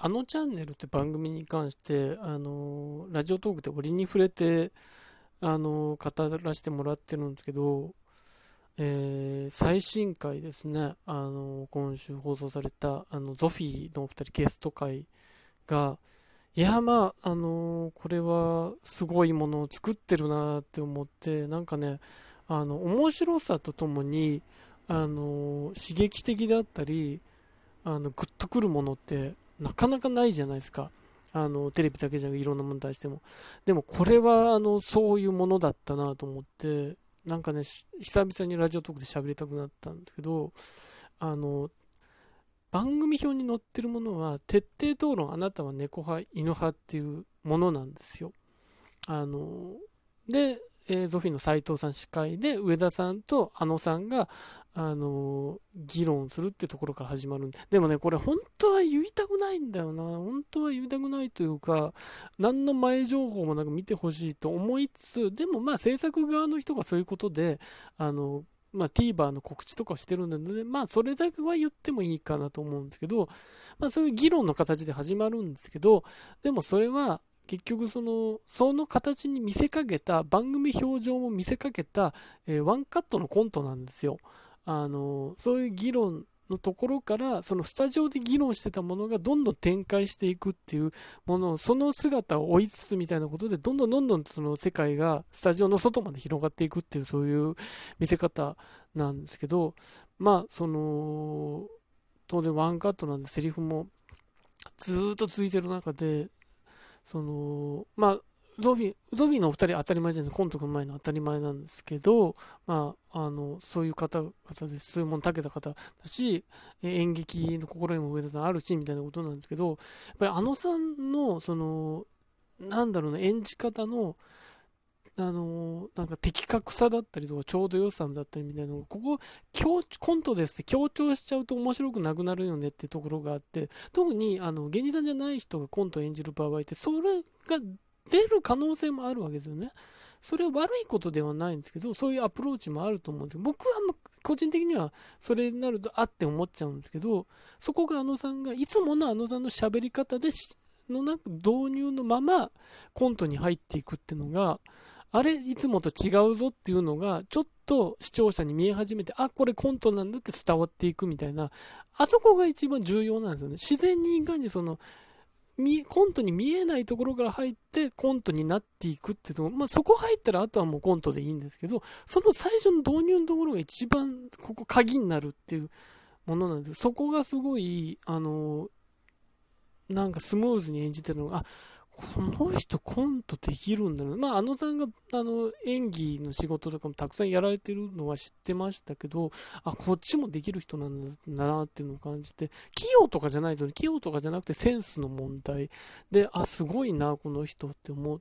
あのチャンネルって番組に関して、あのラジオトークで折に触れて、あの語らせてもらってるんですけど、えー、最新回ですね、あの今週放送された、あの、ゾフィーのお二人ゲスト会が、いや、まあ、あのこれはすごいものを作ってるなって思って、なんかね、あの、面白さとともに、あの刺激的だったり、あの、グッとくるものってなかなかないじゃないですか。あの、テレビだけじゃなくいろんなものに対しても。でもこれは、あの、そういうものだったなと思って、なんかね、久々にラジオトークで喋りたくなったんですけど、あの、番組表に載ってるものは、徹底討論、あなたは猫派、犬派っていうものなんですよ。あの、で、えー、ゾフィーの斎藤さん司会で、上田さんとあのさんが、あのー、議論するってところから始まるんで。でもね、これ本当は言いたくないんだよな。本当は言いたくないというか、何の前情報もなく見てほしいと思いつつ、でもまあ制作側の人がそういうことで、あの、まあ、TVer の告知とかしてるので、まあ、それだけは言ってもいいかなと思うんですけど、まあ、そういう議論の形で始まるんですけど、でもそれは、結局その、その形に見せかけた、番組表情も見せかけた、えー、ワンカットのコントなんですよ。あの、そういう議論のところから、そのスタジオで議論してたものがどんどん展開していくっていうもの、その姿を追いつつみたいなことで、どんどんどんどんその世界がスタジオの外まで広がっていくっていう、そういう見せ方なんですけど、まあ、その、当然ワンカットなんでセリフもずっと続いてる中で、その、まあ、ゾビ、ゾビのお二人当たり前じゃない、コントが前の当たり前なんですけど、まあ、あの、そういう方々で数問たけた方だし、演劇の心にも上田さんあるし、みたいなことなんですけど、やっぱりあのさんの、その、なんだろうな、演じ方の、あのなんか的確さだったりとか、ちょうど良さだったりみたいなのが、ここ、コントですって強調しちゃうと面白くなくなるよねってところがあって、特に、あの、芸人さんじゃない人がコントを演じる場合って、それが出る可能性もあるわけですよね。それは悪いことではないんですけど、そういうアプローチもあると思うんですけど、僕は個人的にはそれになるとあって思っちゃうんですけど、そこがあのさんが、いつものあのさんの喋り方で、のなく導入のままコントに入っていくっていうのが、あれ、いつもと違うぞっていうのが、ちょっと視聴者に見え始めて、あ、これコントなんだって伝わっていくみたいな、あそこが一番重要なんですよね。自然にいかにその、コントに見えないところから入ってコントになっていくっていうのまあ、そこ入ったらあとはもうコントでいいんですけど、その最初の導入のところが一番ここ鍵になるっていうものなんです。そこがすごい、あの、なんかスムーズに演じてるのが、あ、この人コントできるんだな。まあ、あのさんが、あの、演技の仕事とかもたくさんやられてるのは知ってましたけど、あ、こっちもできる人なんだなっていうのを感じて、器用とかじゃないと、器用とかじゃなくてセンスの問題で、あ、すごいな、この人って思っ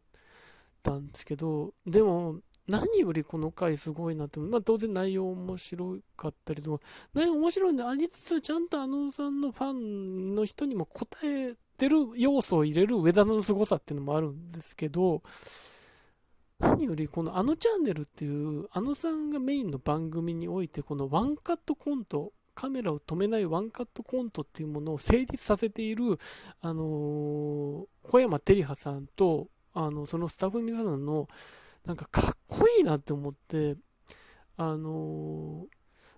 たんですけど、でも、何よりこの回すごいなって、まあ当然内容面白かったりとか、内容面白いんでありつつ、ちゃんとあのさんのファンの人にも答えてる要素を入れる上田の凄さっていうのもあるんですけど、何よりこのあのチャンネルっていう、あのさんがメインの番組において、このワンカットコント、カメラを止めないワンカットコントっていうものを成立させている、あのー、小山照葉さんと、あの、そのスタッフ皆さんの、なんかかっこいいなって思って、あのー、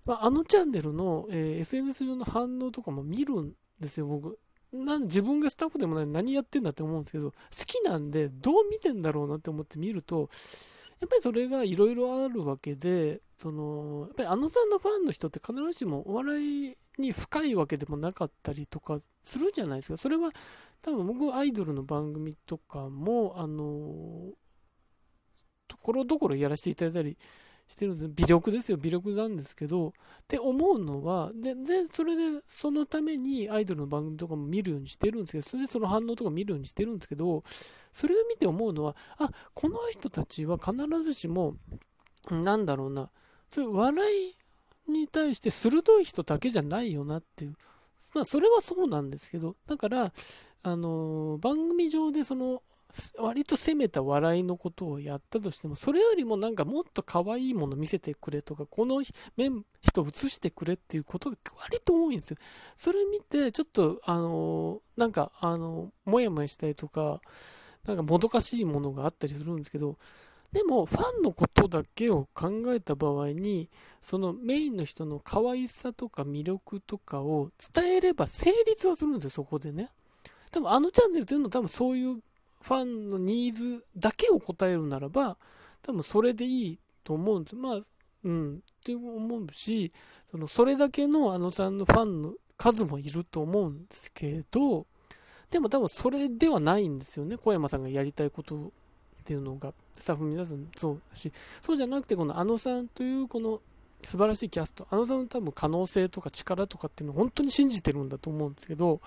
まあ、あのチャンネルの、えー、SNS 上の反応とかも見るんですよ、僕。なん自分がスタッフでもない何やってんだって思うんですけど、好きなんでどう見てんだろうなって思って見ると、やっぱりそれがいろいろあるわけで、その、やっぱりあのさんのファンの人って必ずしもお笑いに深いわけでもなかったりとかするじゃないですか。それは多分僕アイドルの番組とかも、あの、ころどころやらせていただいたりしてるんです。微力ですよ、微力なんですけど、って思うのは、で、で、それで、そのためにアイドルの番組とかも見るようにしてるんですけど、それでその反応とか見るようにしてるんですけど、それを見て思うのは、あ、この人たちは必ずしも、なんだろうな、そういう笑いに対して鋭い人だけじゃないよなっていう。まあ、それはそうなんですけど、だから、あの、番組上でその、割と攻めた笑いのことをやったとしても、それよりもなんかもっと可愛いもの見せてくれとか、この面、人映してくれっていうことが割と多いんですよ。それ見て、ちょっと、あの、なんか、あの、もやもやしたりとか、なんかもどかしいものがあったりするんですけど、でも、ファンのことだけを考えた場合に、そのメインの人の可愛さとか魅力とかを伝えれば成立はするんですよ、そこでね。多分あのチャンネルというのは多分そういうファンのニーズだけを答えるならば、多分それでいいと思うんです。まあ、うん、って思うし、そのそれだけのあのさんのファンの数もいると思うんですけど、でも多分それではないんですよね、小山さんがやりたいことっていうのが、スタッフ皆さんそうだし、そうじゃなくて、このあのさんというこの素晴らしいキャスト、あのさんの多分可能性とか力とかっていうのを本当に信じてるんだと思うんですけど、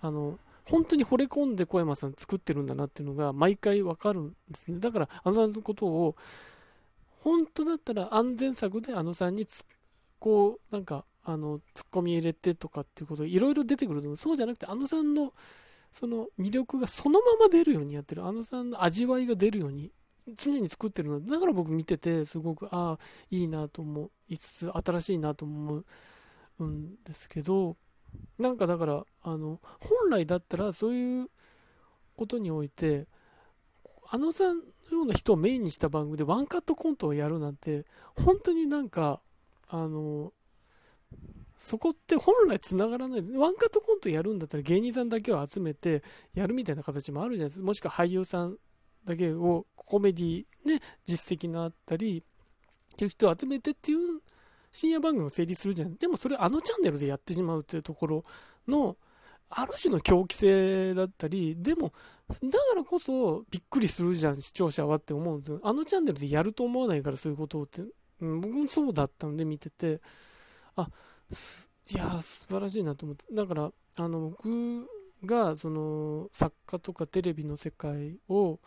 あの、本当に惚れ込んで小山さん作ってるんだなっていうのが毎回わかるんですね。だから、あのさんのことを、本当だったら安全策であのさんにこう、なんか、あの、突っ込み入れてとかっていうこといろいろ出てくるのそうじゃなくて、あのさんの、その魅力がそのまま出るようにやってる、あのさんの味わいが出るように、常に作ってるの。で、だから僕見てて、すごく、ああ、いいなと思う、いつ新しいなと思うんですけど、なんかだから、あの、本来だったらそういうことにおいて、あのさんのような人をメインにした番組でワンカットコントをやるなんて、本当になんか、あの、そこって本来繋がらない。ワンカットコントやるんだったら芸人さんだけを集めてやるみたいな形もあるじゃないですか。もしくは俳優さんだけをコメディね、実績のあったり、っていう人を集めてっていう深夜番組も成立するじゃん。でもそれあのチャンネルでやってしまうっていうところの、ある種の狂気性だったり、でも、だからこそびっくりするじゃん、視聴者はって思うんですよ。あのチャンネルでやると思わないからそういうことをって、うん、僕もそうだったので見てて、あ、いや素晴らしいなと思って。だから、あの、僕が、その、作家とかテレビの世界を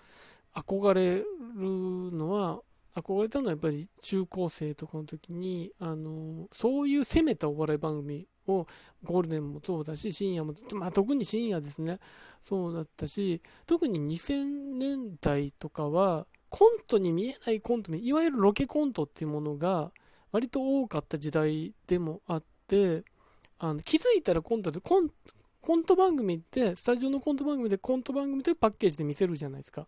憧れるのは、憧れたのはやっぱり中高生とかの時に、あの、そういう攻めたお笑い番組を、ゴールデンもそうだし、深夜も、まあ特に深夜ですね、そうだったし、特に2000年代とかは、コントに見えないコント、いわゆるロケコントっていうものが、割と多かった時代でもあって、あの気づいたらコントでコン、コント番組って、スタジオのコント番組でコント番組というパッケージで見せるじゃないですか。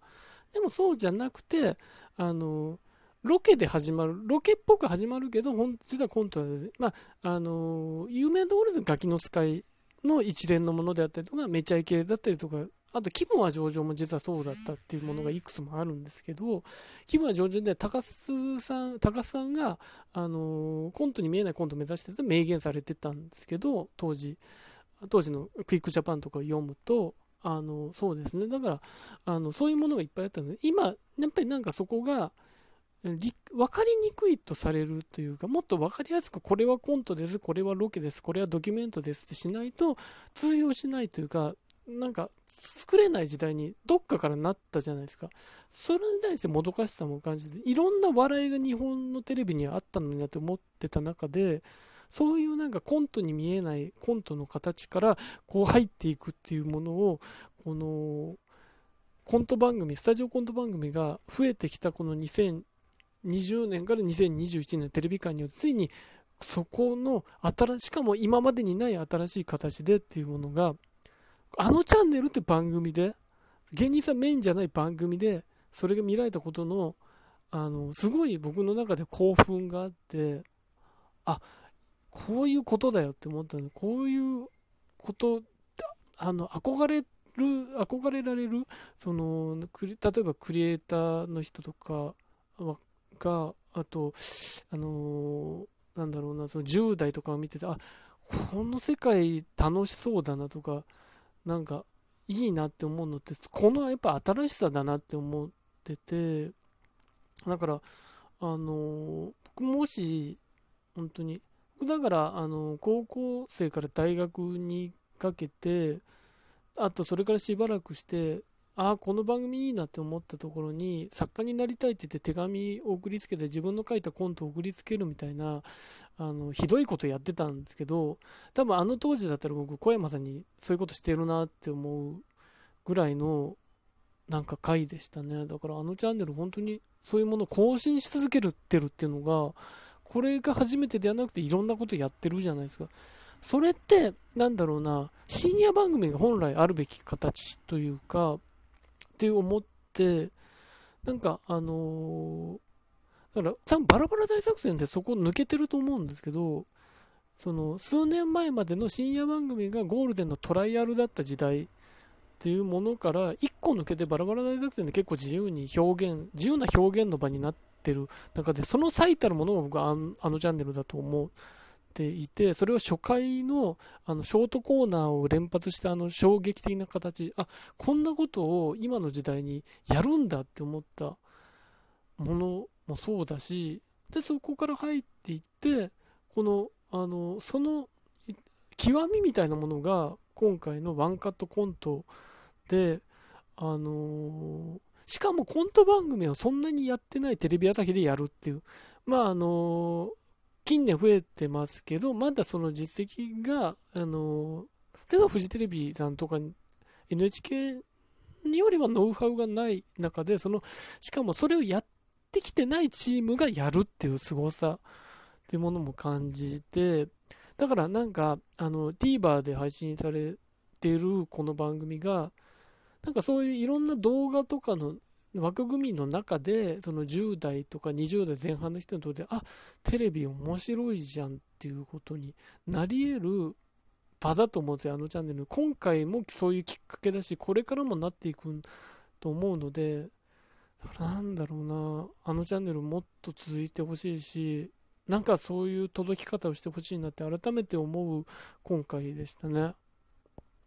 でもそうじゃなくて、あの、ロケで始まる、ロケっぽく始まるけど、本実はコントで、まあ、あの有名なところでガキの使いの一連のものであったりとか、めちゃイケだったりとか、あと、気分は上々も実はそうだったっていうものがいくつもあるんですけど、気分は上々で、高須さん、高須さんが、あのー、コントに見えないコントを目指して明言されてたんですけど、当時、当時のクイックジャパンとかを読むと、あの、そうですね。だから、あの、そういうものがいっぱいあったので、今、やっぱりなんかそこが、分かりにくいとされるというか、もっと分かりやすく、これはコントです、これはロケです、これはドキュメントですってしないと通用しないというか、なんか作れない時代にどっかからなったじゃないですか。それに対してもどかしさも感じて、いろんな笑いが日本のテレビにはあったのになって思ってた中で、そういうなんかコントに見えないコントの形からこう入っていくっていうものを、このコント番組、スタジオコント番組が増えてきたこの20年から2021年テレビ界によってついにそこの新しかも今までにない新しい形でっていうものがあのチャンネルって番組で、芸人さんメインじゃない番組で、それが見られたことの、あの、すごい僕の中で興奮があって、あ、こういうことだよって思ったの。こういうこと、あの、憧れる、憧れられる、その、例えばクリエイターの人とかが、あと、あのなんだろうな、その10代とかを見てて、あ、この世界楽しそうだなとか、なんかいいなって思うのってこのやっぱ新しさだなって思っててだからあの僕もし本当に僕だからあの高校生から大学にかけてあとそれからしばらくしてああ、この番組いいなって思ったところに、作家になりたいって言って手紙を送りつけて自分の書いたコントを送りつけるみたいな、あの、ひどいことやってたんですけど、多分あの当時だったら僕、小山さんにそういうことしてるなって思うぐらいの、なんか回でしたね。だからあのチャンネル本当にそういうものを更新し続けるってるっていうのが、これが初めてではなくていろんなことやってるじゃないですか。それって、なんだろうな、深夜番組が本来あるべき形というか、って思って、なんか、あのー、だから、多分バラバラ大作戦でそこ抜けてると思うんですけど、その、数年前までの深夜番組がゴールデンのトライアルだった時代っていうものから、1個抜けてバラバラ大作戦で結構自由に表現、自由な表現の場になってる中で、その最たるものが僕はあのチャンネルだと思う。ていて、それを初回のあのショートコーナーを連発したあの衝撃的な形、あこんなことを今の時代にやるんだって思ったものもそうだし、で、そこから入っていって、この、あの、その極みみたいなものが今回のワンカットコントで、あのしかもコント番組をそんなにやってないテレビ朝日でやるっていう、まああの近年増えてますけど、まだその実績が、あの、例えばフジテレビさんとか NHK によりはノウハウがない中で、その、しかもそれをやってきてないチームがやるっていう凄さっていうものも感じて、だからなんか、あの、TVer で配信されてるこの番組が、なんかそういういろんな動画とかの枠組みの中で、その10代とか20代前半の人にとって、あ、テレビ面白いじゃんっていうことになり得る場だと思うんですよ、あのチャンネル。今回もそういうきっかけだし、これからもなっていくと思うので、なんだろうな、あのチャンネルもっと続いてほしいし、なんかそういう届き方をしてほしいなって改めて思う今回でしたね。